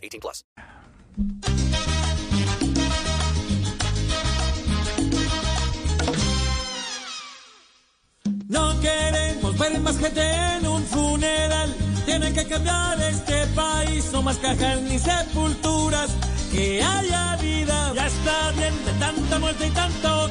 18 plus. No queremos ver más gente en un funeral. Tienen que cambiar este país, no más cajas ni sepulturas. Que haya vida, ya está bien de tanta muerte y tanto.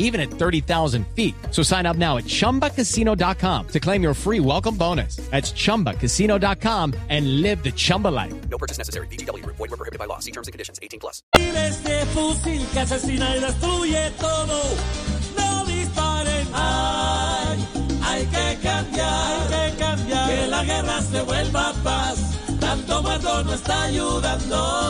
even at 30,000 feet. So sign up now at chumbacasino.com to claim your free welcome bonus. That's chumbacasino.com and live the Chumba life. No purchase necessary. VGW Group. Void were prohibited by law. See terms and conditions. 18 plus. este fusil que asesina y destruye todo. No disparen. Ay, hay que cambiar, hay que cambiar. Que la guerra se vuelva paz. Tanto muerto no está ayudando.